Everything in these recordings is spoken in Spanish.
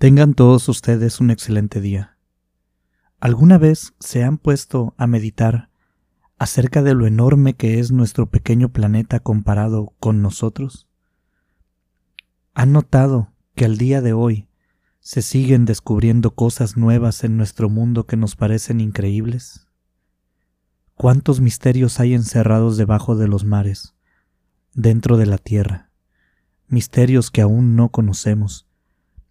Tengan todos ustedes un excelente día. ¿Alguna vez se han puesto a meditar acerca de lo enorme que es nuestro pequeño planeta comparado con nosotros? ¿Han notado que al día de hoy se siguen descubriendo cosas nuevas en nuestro mundo que nos parecen increíbles? ¿Cuántos misterios hay encerrados debajo de los mares, dentro de la tierra? Misterios que aún no conocemos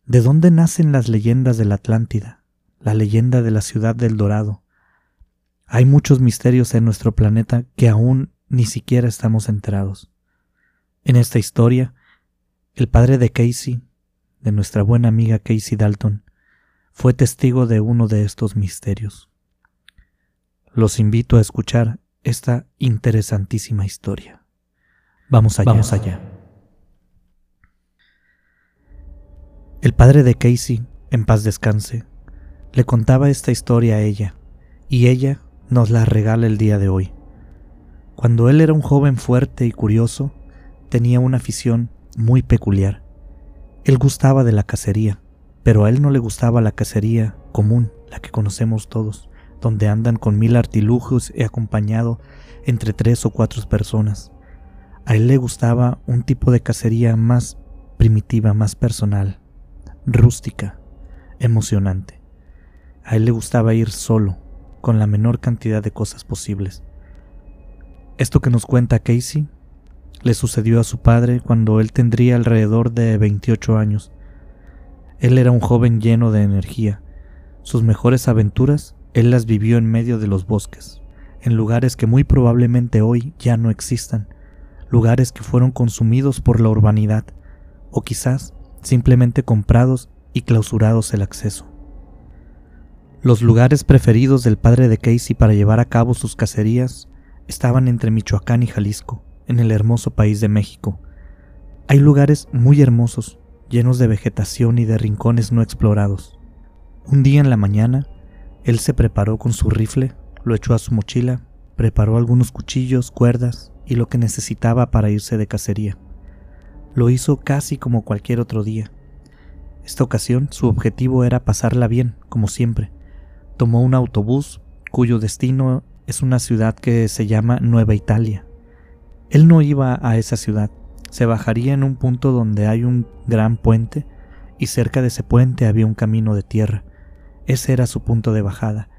¿De dónde nacen las leyendas de la Atlántida, la leyenda de la ciudad del Dorado? Hay muchos misterios en nuestro planeta que aún ni siquiera estamos enterados. En esta historia, el padre de Casey, de nuestra buena amiga Casey Dalton, fue testigo de uno de estos misterios. Los invito a escuchar esta interesantísima historia. Vamos allá. Vamos allá. El padre de Casey, en paz descanse, le contaba esta historia a ella, y ella nos la regala el día de hoy. Cuando él era un joven fuerte y curioso, tenía una afición muy peculiar. Él gustaba de la cacería, pero a él no le gustaba la cacería común, la que conocemos todos, donde andan con mil artilugios y acompañado entre tres o cuatro personas. A él le gustaba un tipo de cacería más primitiva, más personal, rústica, emocionante. A él le gustaba ir solo, con la menor cantidad de cosas posibles. Esto que nos cuenta Casey le sucedió a su padre cuando él tendría alrededor de 28 años. Él era un joven lleno de energía. Sus mejores aventuras él las vivió en medio de los bosques, en lugares que muy probablemente hoy ya no existan, lugares que fueron consumidos por la urbanidad, o quizás simplemente comprados y clausurados el acceso. Los lugares preferidos del padre de Casey para llevar a cabo sus cacerías estaban entre Michoacán y Jalisco, en el hermoso país de México. Hay lugares muy hermosos, llenos de vegetación y de rincones no explorados. Un día en la mañana, él se preparó con su rifle, lo echó a su mochila, preparó algunos cuchillos, cuerdas y lo que necesitaba para irse de cacería. Lo hizo casi como cualquier otro día. Esta ocasión su objetivo era pasarla bien, como siempre. Tomó un autobús cuyo destino es una ciudad que se llama Nueva Italia. Él no iba a esa ciudad, se bajaría en un punto donde hay un gran puente y cerca de ese puente había un camino de tierra. Ese era su punto de bajada.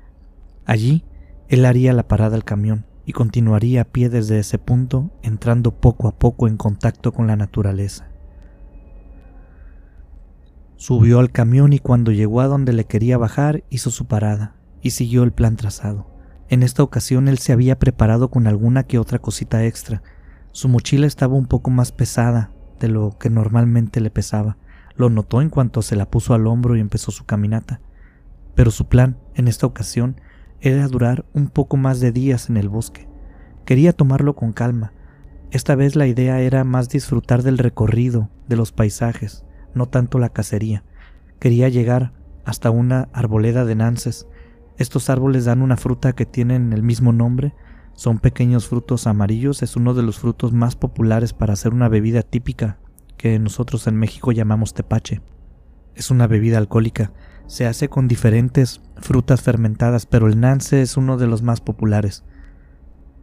Allí él haría la parada al camión y continuaría a pie desde ese punto, entrando poco a poco en contacto con la naturaleza. Subió al camión y cuando llegó a donde le quería bajar hizo su parada y siguió el plan trazado. En esta ocasión él se había preparado con alguna que otra cosita extra. Su mochila estaba un poco más pesada de lo que normalmente le pesaba. Lo notó en cuanto se la puso al hombro y empezó su caminata. Pero su plan, en esta ocasión, era durar un poco más de días en el bosque. Quería tomarlo con calma. Esta vez la idea era más disfrutar del recorrido, de los paisajes, no tanto la cacería. Quería llegar hasta una arboleda de nances. Estos árboles dan una fruta que tienen el mismo nombre. Son pequeños frutos amarillos, es uno de los frutos más populares para hacer una bebida típica que nosotros en México llamamos tepache. Es una bebida alcohólica se hace con diferentes frutas fermentadas, pero el nance es uno de los más populares.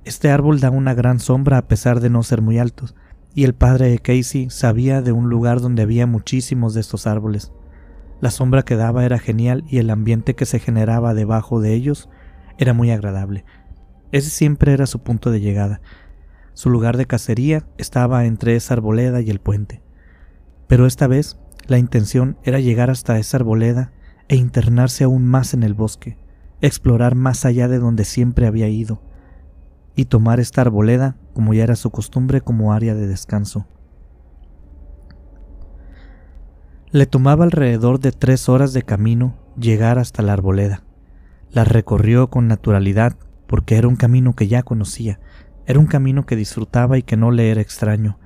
Este árbol da una gran sombra a pesar de no ser muy altos, y el padre de Casey sabía de un lugar donde había muchísimos de estos árboles. La sombra que daba era genial y el ambiente que se generaba debajo de ellos era muy agradable. Ese siempre era su punto de llegada. Su lugar de cacería estaba entre esa arboleda y el puente. Pero esta vez la intención era llegar hasta esa arboleda e internarse aún más en el bosque, explorar más allá de donde siempre había ido, y tomar esta arboleda, como ya era su costumbre, como área de descanso. Le tomaba alrededor de tres horas de camino llegar hasta la arboleda. La recorrió con naturalidad porque era un camino que ya conocía, era un camino que disfrutaba y que no le era extraño,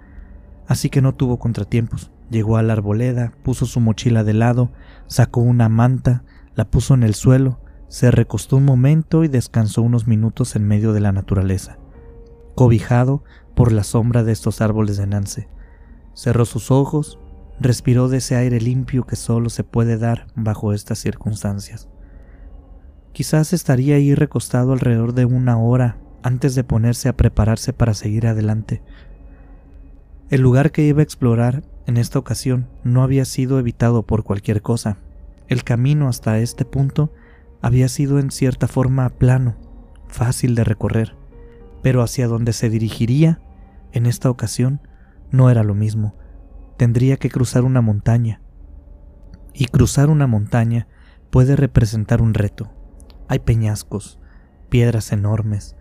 así que no tuvo contratiempos. Llegó a la arboleda, puso su mochila de lado, sacó una manta, la puso en el suelo, se recostó un momento y descansó unos minutos en medio de la naturaleza, cobijado por la sombra de estos árboles de Nance. Cerró sus ojos, respiró de ese aire limpio que solo se puede dar bajo estas circunstancias. Quizás estaría ahí recostado alrededor de una hora antes de ponerse a prepararse para seguir adelante. El lugar que iba a explorar en esta ocasión no había sido evitado por cualquier cosa. El camino hasta este punto había sido en cierta forma plano, fácil de recorrer, pero hacia donde se dirigiría en esta ocasión no era lo mismo. Tendría que cruzar una montaña. Y cruzar una montaña puede representar un reto. Hay peñascos, piedras enormes,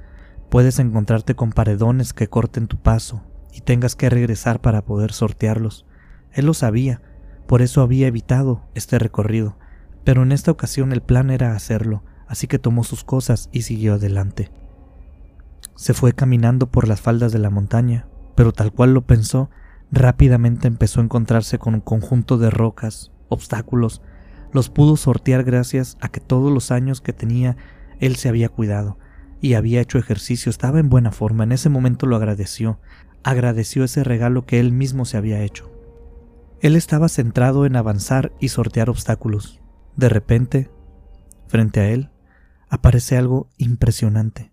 puedes encontrarte con paredones que corten tu paso y tengas que regresar para poder sortearlos. Él lo sabía, por eso había evitado este recorrido, pero en esta ocasión el plan era hacerlo, así que tomó sus cosas y siguió adelante. Se fue caminando por las faldas de la montaña, pero tal cual lo pensó, rápidamente empezó a encontrarse con un conjunto de rocas, obstáculos, los pudo sortear gracias a que todos los años que tenía él se había cuidado y había hecho ejercicio, estaba en buena forma, en ese momento lo agradeció, agradeció ese regalo que él mismo se había hecho. Él estaba centrado en avanzar y sortear obstáculos. De repente, frente a él, aparece algo impresionante.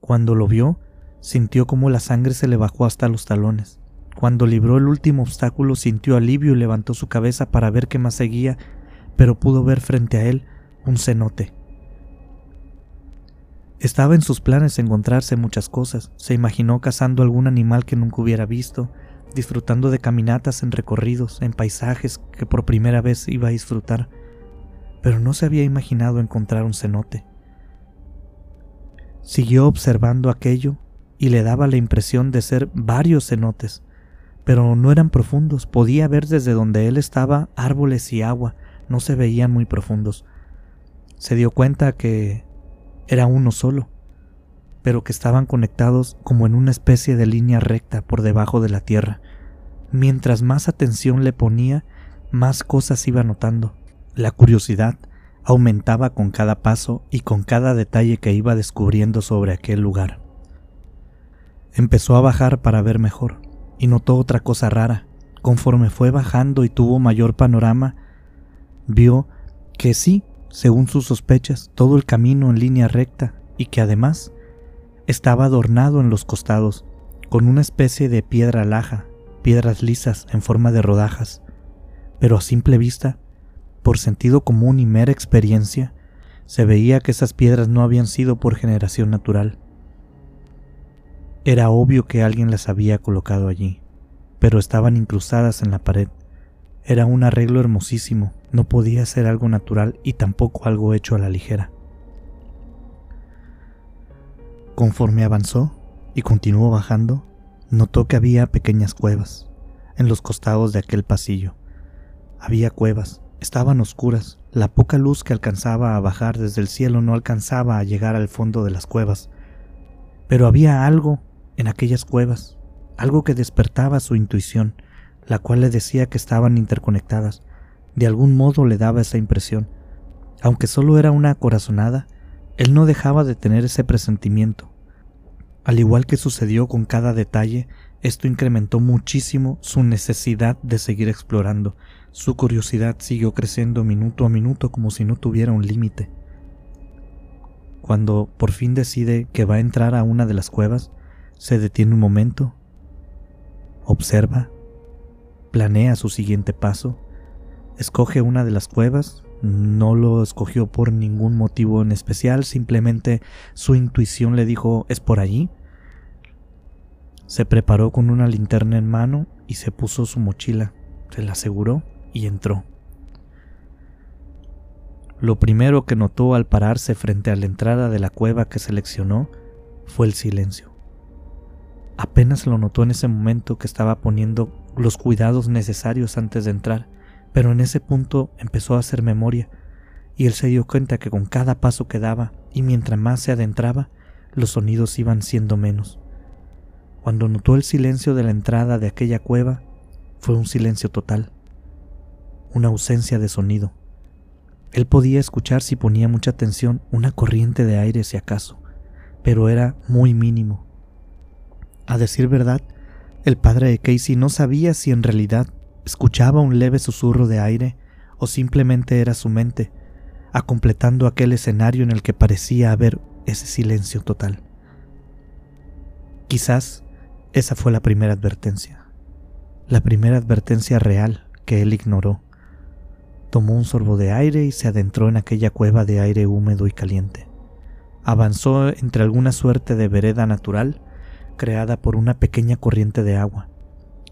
Cuando lo vio, sintió como la sangre se le bajó hasta los talones. Cuando libró el último obstáculo, sintió alivio y levantó su cabeza para ver qué más seguía, pero pudo ver frente a él un cenote. Estaba en sus planes encontrarse muchas cosas. Se imaginó cazando algún animal que nunca hubiera visto, disfrutando de caminatas en recorridos, en paisajes que por primera vez iba a disfrutar, pero no se había imaginado encontrar un cenote. Siguió observando aquello y le daba la impresión de ser varios cenotes, pero no eran profundos, podía ver desde donde él estaba árboles y agua, no se veían muy profundos. Se dio cuenta que era uno solo, pero que estaban conectados como en una especie de línea recta por debajo de la tierra. Mientras más atención le ponía, más cosas iba notando. La curiosidad aumentaba con cada paso y con cada detalle que iba descubriendo sobre aquel lugar. Empezó a bajar para ver mejor, y notó otra cosa rara. Conforme fue bajando y tuvo mayor panorama, vio que sí, según sus sospechas, todo el camino en línea recta y que además estaba adornado en los costados con una especie de piedra laja, piedras lisas en forma de rodajas, pero a simple vista, por sentido común y mera experiencia, se veía que esas piedras no habían sido por generación natural. Era obvio que alguien las había colocado allí, pero estaban incrustadas en la pared. Era un arreglo hermosísimo, no podía ser algo natural y tampoco algo hecho a la ligera. Conforme avanzó y continuó bajando, notó que había pequeñas cuevas en los costados de aquel pasillo. Había cuevas, estaban oscuras, la poca luz que alcanzaba a bajar desde el cielo no alcanzaba a llegar al fondo de las cuevas, pero había algo en aquellas cuevas, algo que despertaba su intuición, la cual le decía que estaban interconectadas, de algún modo le daba esa impresión. Aunque solo era una corazonada, él no dejaba de tener ese presentimiento. Al igual que sucedió con cada detalle, esto incrementó muchísimo su necesidad de seguir explorando. Su curiosidad siguió creciendo minuto a minuto como si no tuviera un límite. Cuando por fin decide que va a entrar a una de las cuevas, se detiene un momento, observa, planea su siguiente paso, escoge una de las cuevas, no lo escogió por ningún motivo en especial, simplemente su intuición le dijo es por allí. Se preparó con una linterna en mano y se puso su mochila, se la aseguró y entró. Lo primero que notó al pararse frente a la entrada de la cueva que seleccionó fue el silencio. Apenas lo notó en ese momento que estaba poniendo los cuidados necesarios antes de entrar pero en ese punto empezó a hacer memoria, y él se dio cuenta que con cada paso que daba, y mientras más se adentraba, los sonidos iban siendo menos. Cuando notó el silencio de la entrada de aquella cueva, fue un silencio total, una ausencia de sonido. Él podía escuchar si ponía mucha atención una corriente de aire si acaso, pero era muy mínimo. A decir verdad, el padre de Casey no sabía si en realidad escuchaba un leve susurro de aire o simplemente era su mente, acompletando aquel escenario en el que parecía haber ese silencio total. Quizás esa fue la primera advertencia, la primera advertencia real que él ignoró. Tomó un sorbo de aire y se adentró en aquella cueva de aire húmedo y caliente. Avanzó entre alguna suerte de vereda natural creada por una pequeña corriente de agua.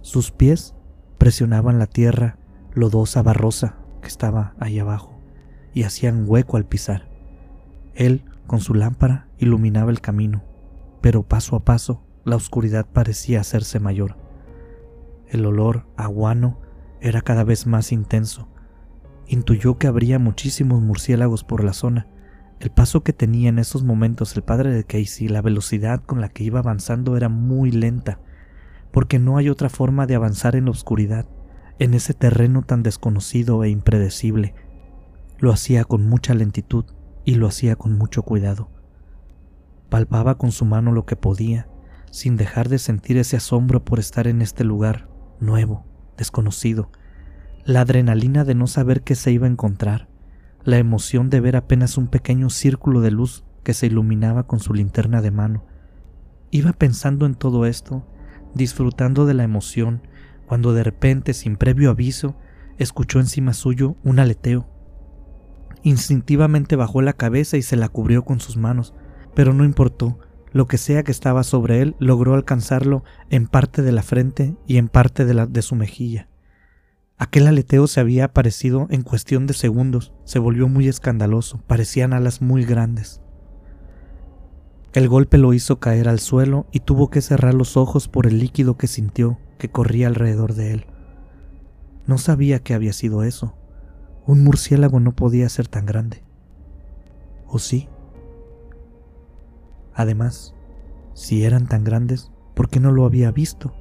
Sus pies presionaban la tierra lodosa barrosa que estaba ahí abajo y hacían hueco al pisar. Él, con su lámpara, iluminaba el camino, pero paso a paso la oscuridad parecía hacerse mayor. El olor aguano era cada vez más intenso. Intuyó que habría muchísimos murciélagos por la zona, el paso que tenía en esos momentos el padre de Casey, la velocidad con la que iba avanzando era muy lenta, porque no hay otra forma de avanzar en la oscuridad, en ese terreno tan desconocido e impredecible. Lo hacía con mucha lentitud y lo hacía con mucho cuidado. Palpaba con su mano lo que podía, sin dejar de sentir ese asombro por estar en este lugar nuevo, desconocido, la adrenalina de no saber qué se iba a encontrar, la emoción de ver apenas un pequeño círculo de luz que se iluminaba con su linterna de mano. Iba pensando en todo esto, disfrutando de la emoción, cuando de repente, sin previo aviso, escuchó encima suyo un aleteo. Instintivamente bajó la cabeza y se la cubrió con sus manos, pero no importó, lo que sea que estaba sobre él logró alcanzarlo en parte de la frente y en parte de, la, de su mejilla. Aquel aleteo se había aparecido en cuestión de segundos, se volvió muy escandaloso, parecían alas muy grandes. El golpe lo hizo caer al suelo y tuvo que cerrar los ojos por el líquido que sintió que corría alrededor de él. No sabía qué había sido eso. Un murciélago no podía ser tan grande. ¿O sí? Además, si eran tan grandes, ¿por qué no lo había visto?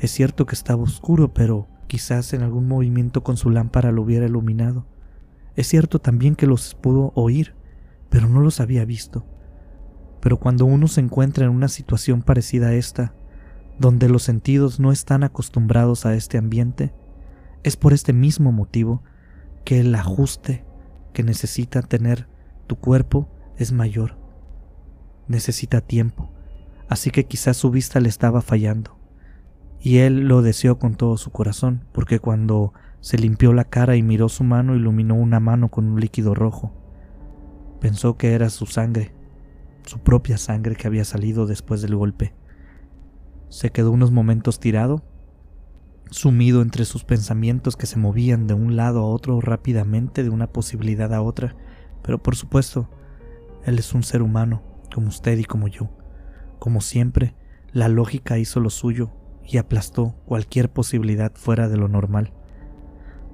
Es cierto que estaba oscuro, pero Quizás en algún movimiento con su lámpara lo hubiera iluminado. Es cierto también que los pudo oír, pero no los había visto. Pero cuando uno se encuentra en una situación parecida a esta, donde los sentidos no están acostumbrados a este ambiente, es por este mismo motivo que el ajuste que necesita tener tu cuerpo es mayor. Necesita tiempo, así que quizás su vista le estaba fallando y él lo deseó con todo su corazón, porque cuando se limpió la cara y miró su mano, iluminó una mano con un líquido rojo. Pensó que era su sangre, su propia sangre que había salido después del golpe. Se quedó unos momentos tirado, sumido entre sus pensamientos que se movían de un lado a otro rápidamente, de una posibilidad a otra, pero por supuesto, él es un ser humano, como usted y como yo. Como siempre, la lógica hizo lo suyo y aplastó cualquier posibilidad fuera de lo normal.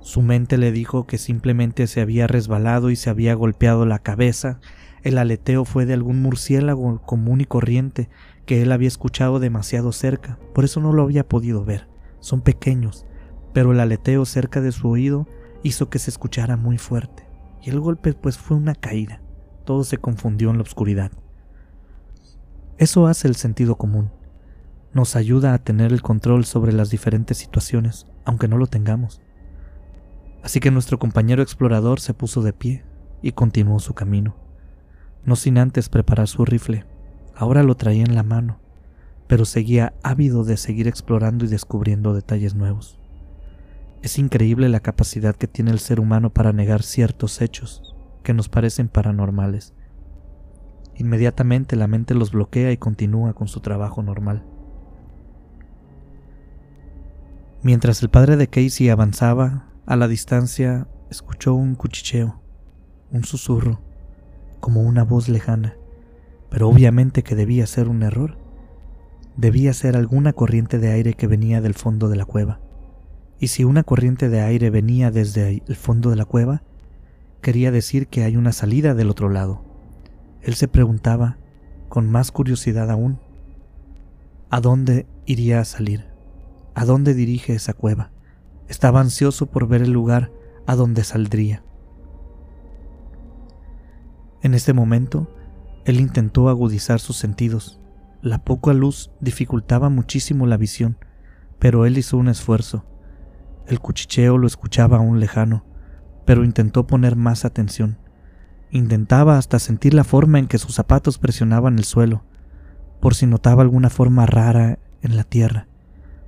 Su mente le dijo que simplemente se había resbalado y se había golpeado la cabeza. El aleteo fue de algún murciélago común y corriente que él había escuchado demasiado cerca, por eso no lo había podido ver. Son pequeños, pero el aleteo cerca de su oído hizo que se escuchara muy fuerte, y el golpe pues fue una caída. Todo se confundió en la oscuridad. Eso hace el sentido común nos ayuda a tener el control sobre las diferentes situaciones, aunque no lo tengamos. Así que nuestro compañero explorador se puso de pie y continuó su camino, no sin antes preparar su rifle. Ahora lo traía en la mano, pero seguía ávido de seguir explorando y descubriendo detalles nuevos. Es increíble la capacidad que tiene el ser humano para negar ciertos hechos que nos parecen paranormales. Inmediatamente la mente los bloquea y continúa con su trabajo normal. Mientras el padre de Casey avanzaba, a la distancia escuchó un cuchicheo, un susurro, como una voz lejana, pero obviamente que debía ser un error. Debía ser alguna corriente de aire que venía del fondo de la cueva. Y si una corriente de aire venía desde el fondo de la cueva, quería decir que hay una salida del otro lado. Él se preguntaba, con más curiosidad aún, ¿a dónde iría a salir? a dónde dirige esa cueva. Estaba ansioso por ver el lugar a donde saldría. En este momento, él intentó agudizar sus sentidos. La poca luz dificultaba muchísimo la visión, pero él hizo un esfuerzo. El cuchicheo lo escuchaba aún lejano, pero intentó poner más atención. Intentaba hasta sentir la forma en que sus zapatos presionaban el suelo, por si notaba alguna forma rara en la tierra.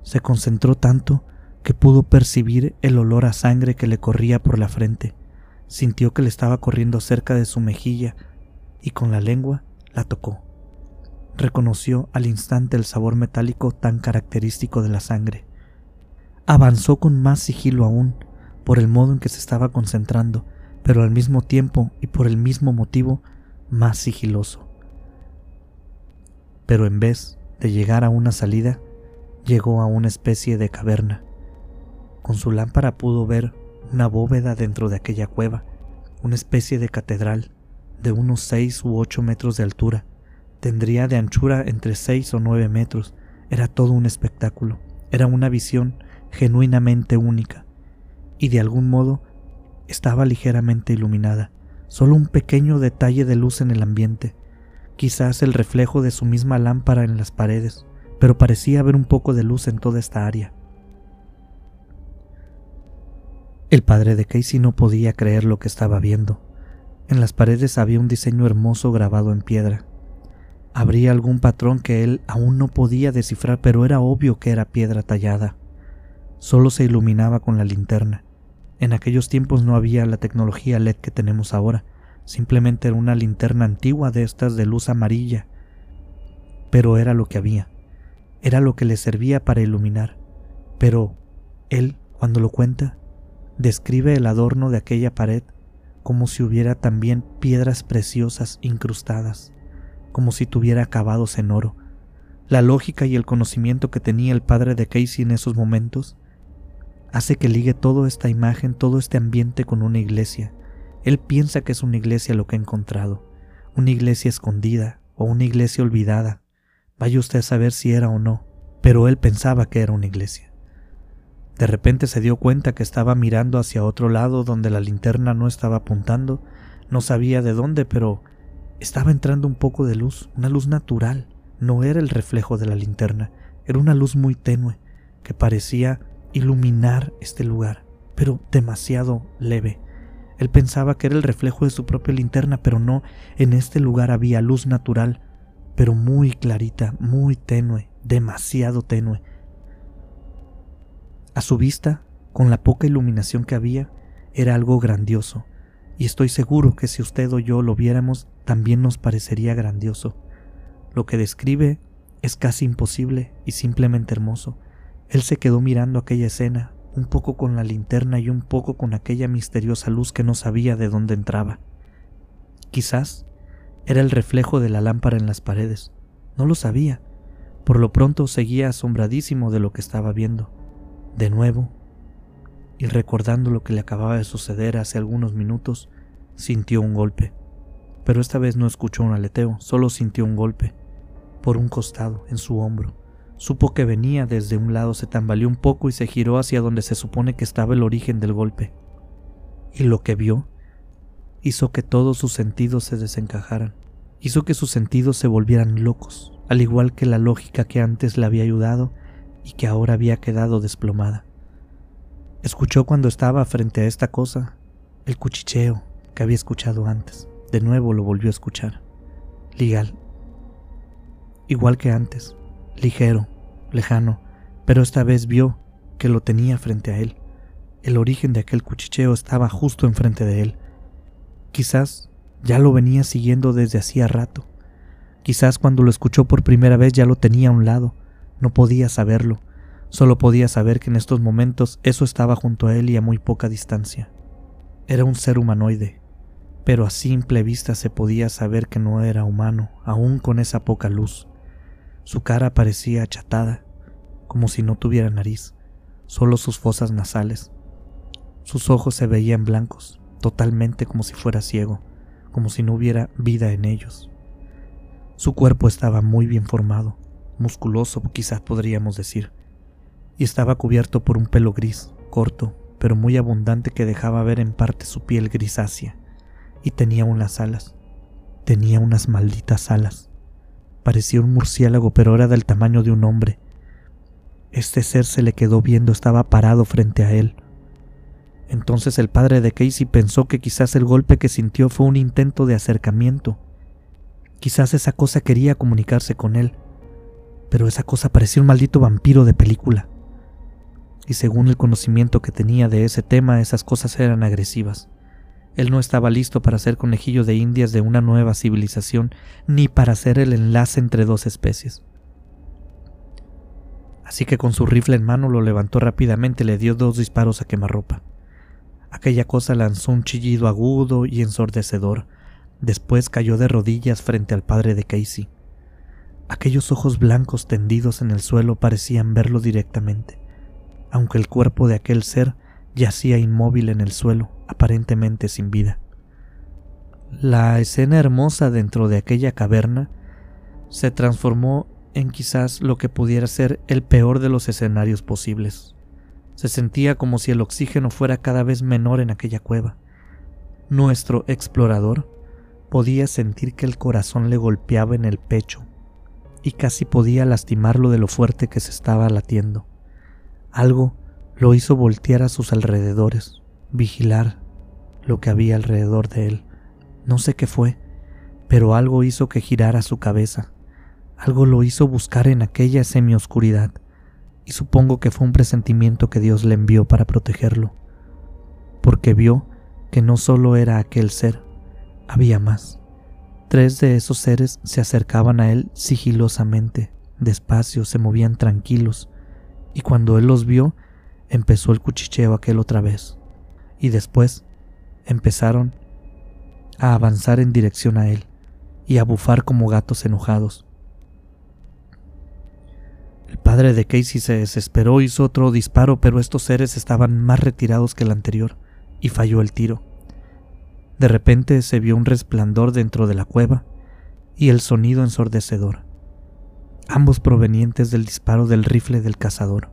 Se concentró tanto que pudo percibir el olor a sangre que le corría por la frente. Sintió que le estaba corriendo cerca de su mejilla y con la lengua la tocó. Reconoció al instante el sabor metálico tan característico de la sangre. Avanzó con más sigilo aún, por el modo en que se estaba concentrando, pero al mismo tiempo y por el mismo motivo más sigiloso. Pero en vez de llegar a una salida, llegó a una especie de caverna. Con su lámpara pudo ver una bóveda dentro de aquella cueva, una especie de catedral de unos seis u ocho metros de altura. Tendría de anchura entre seis o nueve metros. Era todo un espectáculo. Era una visión genuinamente única. Y de algún modo estaba ligeramente iluminada. Solo un pequeño detalle de luz en el ambiente. Quizás el reflejo de su misma lámpara en las paredes pero parecía haber un poco de luz en toda esta área. El padre de Casey no podía creer lo que estaba viendo. En las paredes había un diseño hermoso grabado en piedra. Habría algún patrón que él aún no podía descifrar, pero era obvio que era piedra tallada. Solo se iluminaba con la linterna. En aquellos tiempos no había la tecnología LED que tenemos ahora, simplemente era una linterna antigua de estas de luz amarilla. Pero era lo que había era lo que le servía para iluminar, pero él, cuando lo cuenta, describe el adorno de aquella pared como si hubiera también piedras preciosas incrustadas, como si tuviera acabados en oro. La lógica y el conocimiento que tenía el padre de Casey en esos momentos hace que ligue toda esta imagen, todo este ambiente con una iglesia. Él piensa que es una iglesia lo que ha encontrado, una iglesia escondida o una iglesia olvidada, Vaya usted a saber si era o no, pero él pensaba que era una iglesia. De repente se dio cuenta que estaba mirando hacia otro lado donde la linterna no estaba apuntando, no sabía de dónde, pero estaba entrando un poco de luz, una luz natural, no era el reflejo de la linterna, era una luz muy tenue que parecía iluminar este lugar, pero demasiado leve. Él pensaba que era el reflejo de su propia linterna, pero no, en este lugar había luz natural, pero muy clarita, muy tenue, demasiado tenue. A su vista, con la poca iluminación que había, era algo grandioso, y estoy seguro que si usted o yo lo viéramos, también nos parecería grandioso. Lo que describe es casi imposible y simplemente hermoso. Él se quedó mirando aquella escena, un poco con la linterna y un poco con aquella misteriosa luz que no sabía de dónde entraba. Quizás era el reflejo de la lámpara en las paredes. No lo sabía. Por lo pronto seguía asombradísimo de lo que estaba viendo. De nuevo, y recordando lo que le acababa de suceder hace algunos minutos, sintió un golpe. Pero esta vez no escuchó un aleteo, solo sintió un golpe. Por un costado, en su hombro. Supo que venía desde un lado, se tambaleó un poco y se giró hacia donde se supone que estaba el origen del golpe. Y lo que vio hizo que todos sus sentidos se desencajaran, hizo que sus sentidos se volvieran locos, al igual que la lógica que antes le había ayudado y que ahora había quedado desplomada. Escuchó cuando estaba frente a esta cosa el cuchicheo que había escuchado antes. De nuevo lo volvió a escuchar. Legal. Igual que antes. Ligero, lejano, pero esta vez vio que lo tenía frente a él. El origen de aquel cuchicheo estaba justo enfrente de él. Quizás ya lo venía siguiendo desde hacía rato. Quizás cuando lo escuchó por primera vez ya lo tenía a un lado. No podía saberlo. Solo podía saber que en estos momentos eso estaba junto a él y a muy poca distancia. Era un ser humanoide, pero a simple vista se podía saber que no era humano, aún con esa poca luz. Su cara parecía achatada, como si no tuviera nariz, solo sus fosas nasales. Sus ojos se veían blancos, totalmente como si fuera ciego, como si no hubiera vida en ellos. Su cuerpo estaba muy bien formado, musculoso quizás podríamos decir, y estaba cubierto por un pelo gris, corto, pero muy abundante que dejaba ver en parte su piel grisácea, y tenía unas alas, tenía unas malditas alas. Parecía un murciélago, pero era del tamaño de un hombre. Este ser se le quedó viendo, estaba parado frente a él. Entonces el padre de Casey pensó que quizás el golpe que sintió fue un intento de acercamiento. Quizás esa cosa quería comunicarse con él, pero esa cosa parecía un maldito vampiro de película. Y según el conocimiento que tenía de ese tema, esas cosas eran agresivas. Él no estaba listo para ser conejillo de indias de una nueva civilización, ni para hacer el enlace entre dos especies. Así que con su rifle en mano lo levantó rápidamente y le dio dos disparos a quemarropa. Aquella cosa lanzó un chillido agudo y ensordecedor. Después cayó de rodillas frente al padre de Casey. Aquellos ojos blancos tendidos en el suelo parecían verlo directamente, aunque el cuerpo de aquel ser yacía inmóvil en el suelo, aparentemente sin vida. La escena hermosa dentro de aquella caverna se transformó en quizás lo que pudiera ser el peor de los escenarios posibles. Se sentía como si el oxígeno fuera cada vez menor en aquella cueva. Nuestro explorador podía sentir que el corazón le golpeaba en el pecho y casi podía lastimarlo de lo fuerte que se estaba latiendo. Algo lo hizo voltear a sus alrededores, vigilar lo que había alrededor de él. No sé qué fue, pero algo hizo que girara su cabeza. Algo lo hizo buscar en aquella semioscuridad, y supongo que fue un presentimiento que Dios le envió para protegerlo, porque vio que no solo era aquel ser, había más. Tres de esos seres se acercaban a él sigilosamente, despacio, se movían tranquilos, y cuando él los vio, empezó el cuchicheo aquel otra vez, y después empezaron a avanzar en dirección a él y a bufar como gatos enojados. El padre de Casey se desesperó, hizo otro disparo, pero estos seres estaban más retirados que el anterior, y falló el tiro. De repente se vio un resplandor dentro de la cueva y el sonido ensordecedor, ambos provenientes del disparo del rifle del cazador.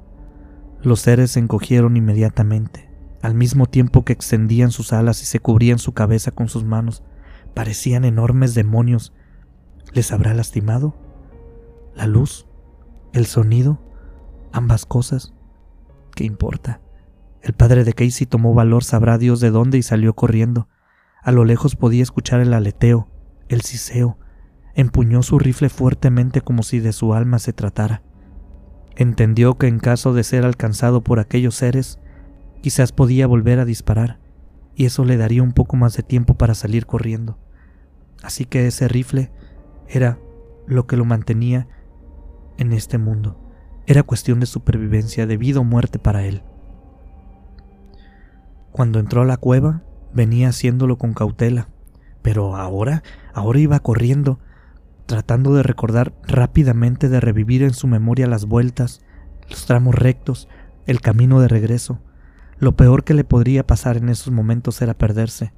Los seres se encogieron inmediatamente, al mismo tiempo que extendían sus alas y se cubrían su cabeza con sus manos. Parecían enormes demonios. ¿Les habrá lastimado? ¿La luz? ¿El sonido? ¿Ambas cosas? ¿Qué importa? El padre de Casey tomó valor, sabrá Dios de dónde, y salió corriendo. A lo lejos podía escuchar el aleteo, el siseo. Empuñó su rifle fuertemente como si de su alma se tratara. Entendió que en caso de ser alcanzado por aquellos seres, quizás podía volver a disparar, y eso le daría un poco más de tiempo para salir corriendo. Así que ese rifle era lo que lo mantenía en este mundo. Era cuestión de supervivencia, de vida o muerte para él. Cuando entró a la cueva, venía haciéndolo con cautela, pero ahora, ahora iba corriendo, tratando de recordar rápidamente de revivir en su memoria las vueltas, los tramos rectos, el camino de regreso. Lo peor que le podría pasar en esos momentos era perderse,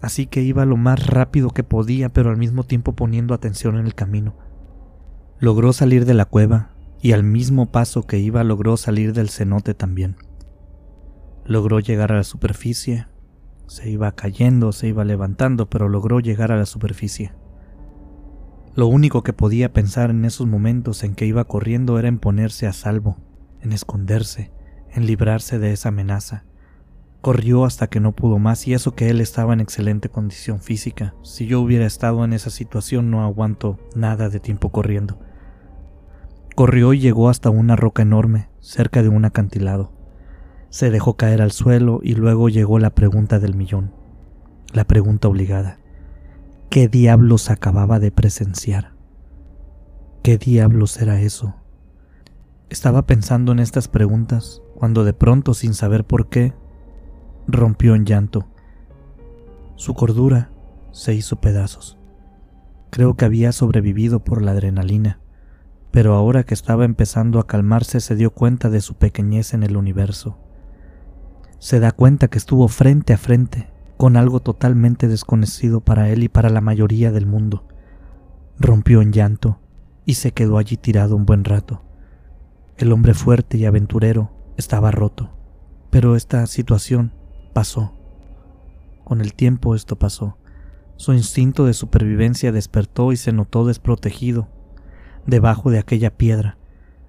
así que iba lo más rápido que podía, pero al mismo tiempo poniendo atención en el camino. Logró salir de la cueva, y al mismo paso que iba logró salir del cenote también. Logró llegar a la superficie, se iba cayendo, se iba levantando, pero logró llegar a la superficie. Lo único que podía pensar en esos momentos en que iba corriendo era en ponerse a salvo, en esconderse, en librarse de esa amenaza. Corrió hasta que no pudo más y eso que él estaba en excelente condición física. Si yo hubiera estado en esa situación no aguanto nada de tiempo corriendo. Corrió y llegó hasta una roca enorme, cerca de un acantilado. Se dejó caer al suelo y luego llegó la pregunta del millón, la pregunta obligada. ¿Qué diablos acababa de presenciar? ¿Qué diablos era eso? Estaba pensando en estas preguntas cuando de pronto, sin saber por qué, rompió en llanto. Su cordura se hizo pedazos. Creo que había sobrevivido por la adrenalina, pero ahora que estaba empezando a calmarse se dio cuenta de su pequeñez en el universo. Se da cuenta que estuvo frente a frente con algo totalmente desconocido para él y para la mayoría del mundo. Rompió en llanto y se quedó allí tirado un buen rato. El hombre fuerte y aventurero estaba roto, pero esta situación pasó. Con el tiempo esto pasó. Su instinto de supervivencia despertó y se notó desprotegido debajo de aquella piedra,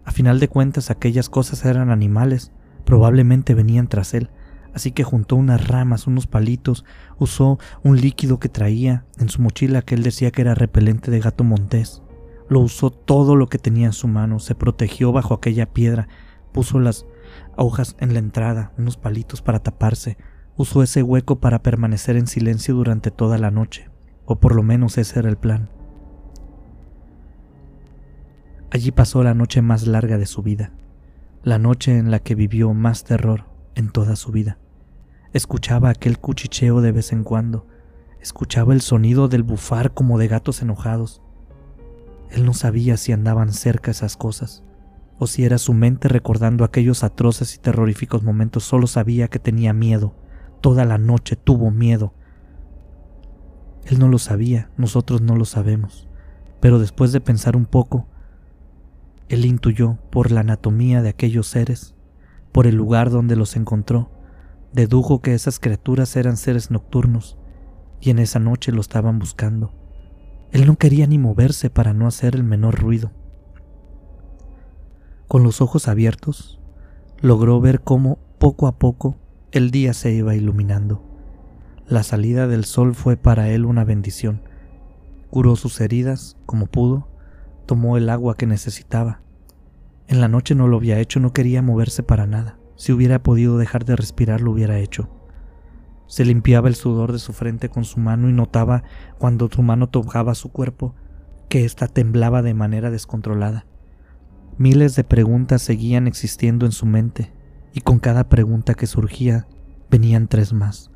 A final de cuentas aquellas cosas eran animales, probablemente venían tras él, así que juntó unas ramas, unos palitos, usó un líquido que traía en su mochila que él decía que era repelente de gato montés. Lo usó todo lo que tenía en su mano, se protegió bajo aquella piedra, puso las hojas en la entrada, unos palitos para taparse, usó ese hueco para permanecer en silencio durante toda la noche, o por lo menos ese era el plan. Allí pasó la noche más larga de su vida, la noche en la que vivió más terror en toda su vida. Escuchaba aquel cuchicheo de vez en cuando, escuchaba el sonido del bufar como de gatos enojados. Él no sabía si andaban cerca esas cosas, o si era su mente recordando aquellos atroces y terroríficos momentos, solo sabía que tenía miedo, toda la noche tuvo miedo. Él no lo sabía, nosotros no lo sabemos, pero después de pensar un poco, él intuyó por la anatomía de aquellos seres, por el lugar donde los encontró, dedujo que esas criaturas eran seres nocturnos, y en esa noche lo estaban buscando. Él no quería ni moverse para no hacer el menor ruido. Con los ojos abiertos, logró ver cómo, poco a poco, el día se iba iluminando. La salida del sol fue para él una bendición. Curó sus heridas como pudo tomó el agua que necesitaba. En la noche no lo había hecho, no quería moverse para nada. Si hubiera podido dejar de respirar, lo hubiera hecho. Se limpiaba el sudor de su frente con su mano y notaba, cuando su mano tocaba su cuerpo, que ésta temblaba de manera descontrolada. Miles de preguntas seguían existiendo en su mente, y con cada pregunta que surgía venían tres más.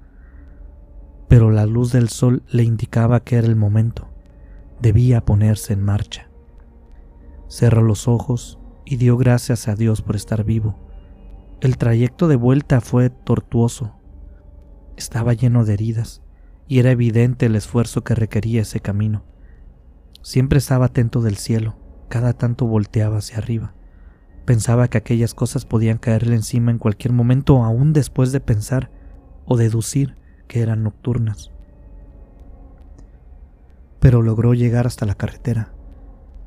Pero la luz del sol le indicaba que era el momento. Debía ponerse en marcha. Cerró los ojos y dio gracias a Dios por estar vivo. El trayecto de vuelta fue tortuoso. Estaba lleno de heridas y era evidente el esfuerzo que requería ese camino. Siempre estaba atento del cielo, cada tanto volteaba hacia arriba. Pensaba que aquellas cosas podían caerle encima en cualquier momento, aún después de pensar o deducir que eran nocturnas. Pero logró llegar hasta la carretera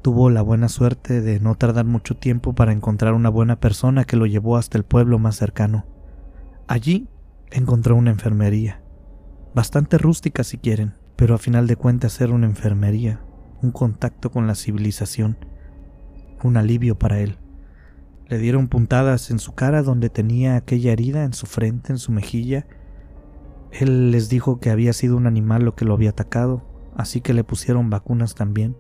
tuvo la buena suerte de no tardar mucho tiempo para encontrar una buena persona que lo llevó hasta el pueblo más cercano. Allí encontró una enfermería, bastante rústica si quieren, pero a final de cuentas era una enfermería, un contacto con la civilización, un alivio para él. Le dieron puntadas en su cara donde tenía aquella herida, en su frente, en su mejilla. Él les dijo que había sido un animal lo que lo había atacado, así que le pusieron vacunas también.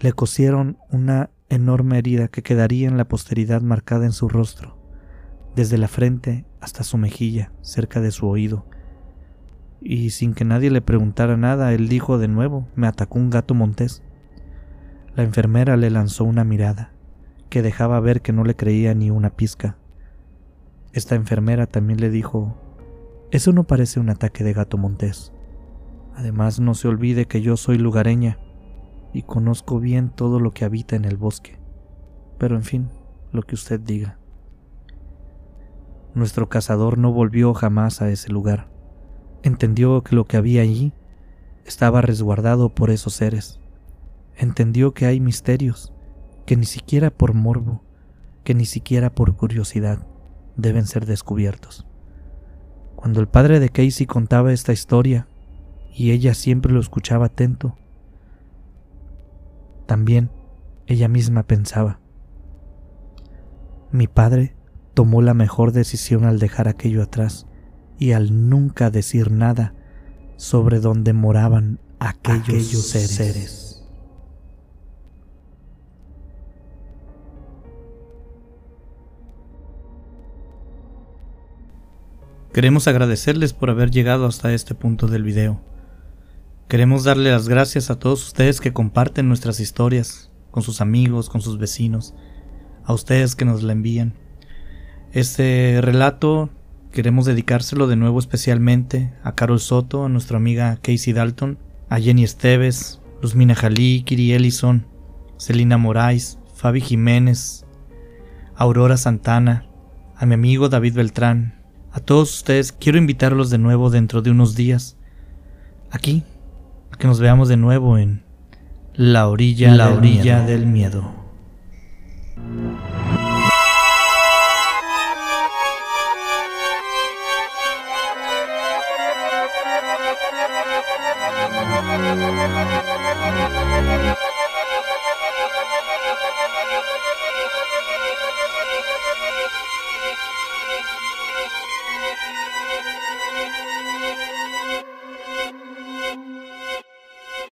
Le cosieron una enorme herida que quedaría en la posteridad marcada en su rostro, desde la frente hasta su mejilla, cerca de su oído. Y sin que nadie le preguntara nada, él dijo de nuevo, me atacó un gato montés. La enfermera le lanzó una mirada, que dejaba ver que no le creía ni una pizca. Esta enfermera también le dijo, eso no parece un ataque de gato montés. Además, no se olvide que yo soy lugareña y conozco bien todo lo que habita en el bosque. Pero en fin, lo que usted diga. Nuestro cazador no volvió jamás a ese lugar. Entendió que lo que había allí estaba resguardado por esos seres. Entendió que hay misterios que ni siquiera por morbo, que ni siquiera por curiosidad deben ser descubiertos. Cuando el padre de Casey contaba esta historia, y ella siempre lo escuchaba atento, también ella misma pensaba. Mi padre tomó la mejor decisión al dejar aquello atrás y al nunca decir nada sobre dónde moraban aquellos, seres. Queremos agradecerles por haber llegado hasta este punto del video. Queremos darle las gracias a todos ustedes que comparten nuestras historias con sus amigos, con sus vecinos, a ustedes que nos la envían. Este relato queremos dedicárselo de nuevo especialmente a Carol Soto, a nuestra amiga Casey Dalton, a Jenny Esteves, Luzmina Jalí, Kiri Ellison, Celina Moraes, Fabi Jiménez, Aurora Santana, a mi amigo David Beltrán. A todos ustedes quiero invitarlos de nuevo dentro de unos días, aquí que nos veamos de nuevo en La orilla, la orilla del miedo.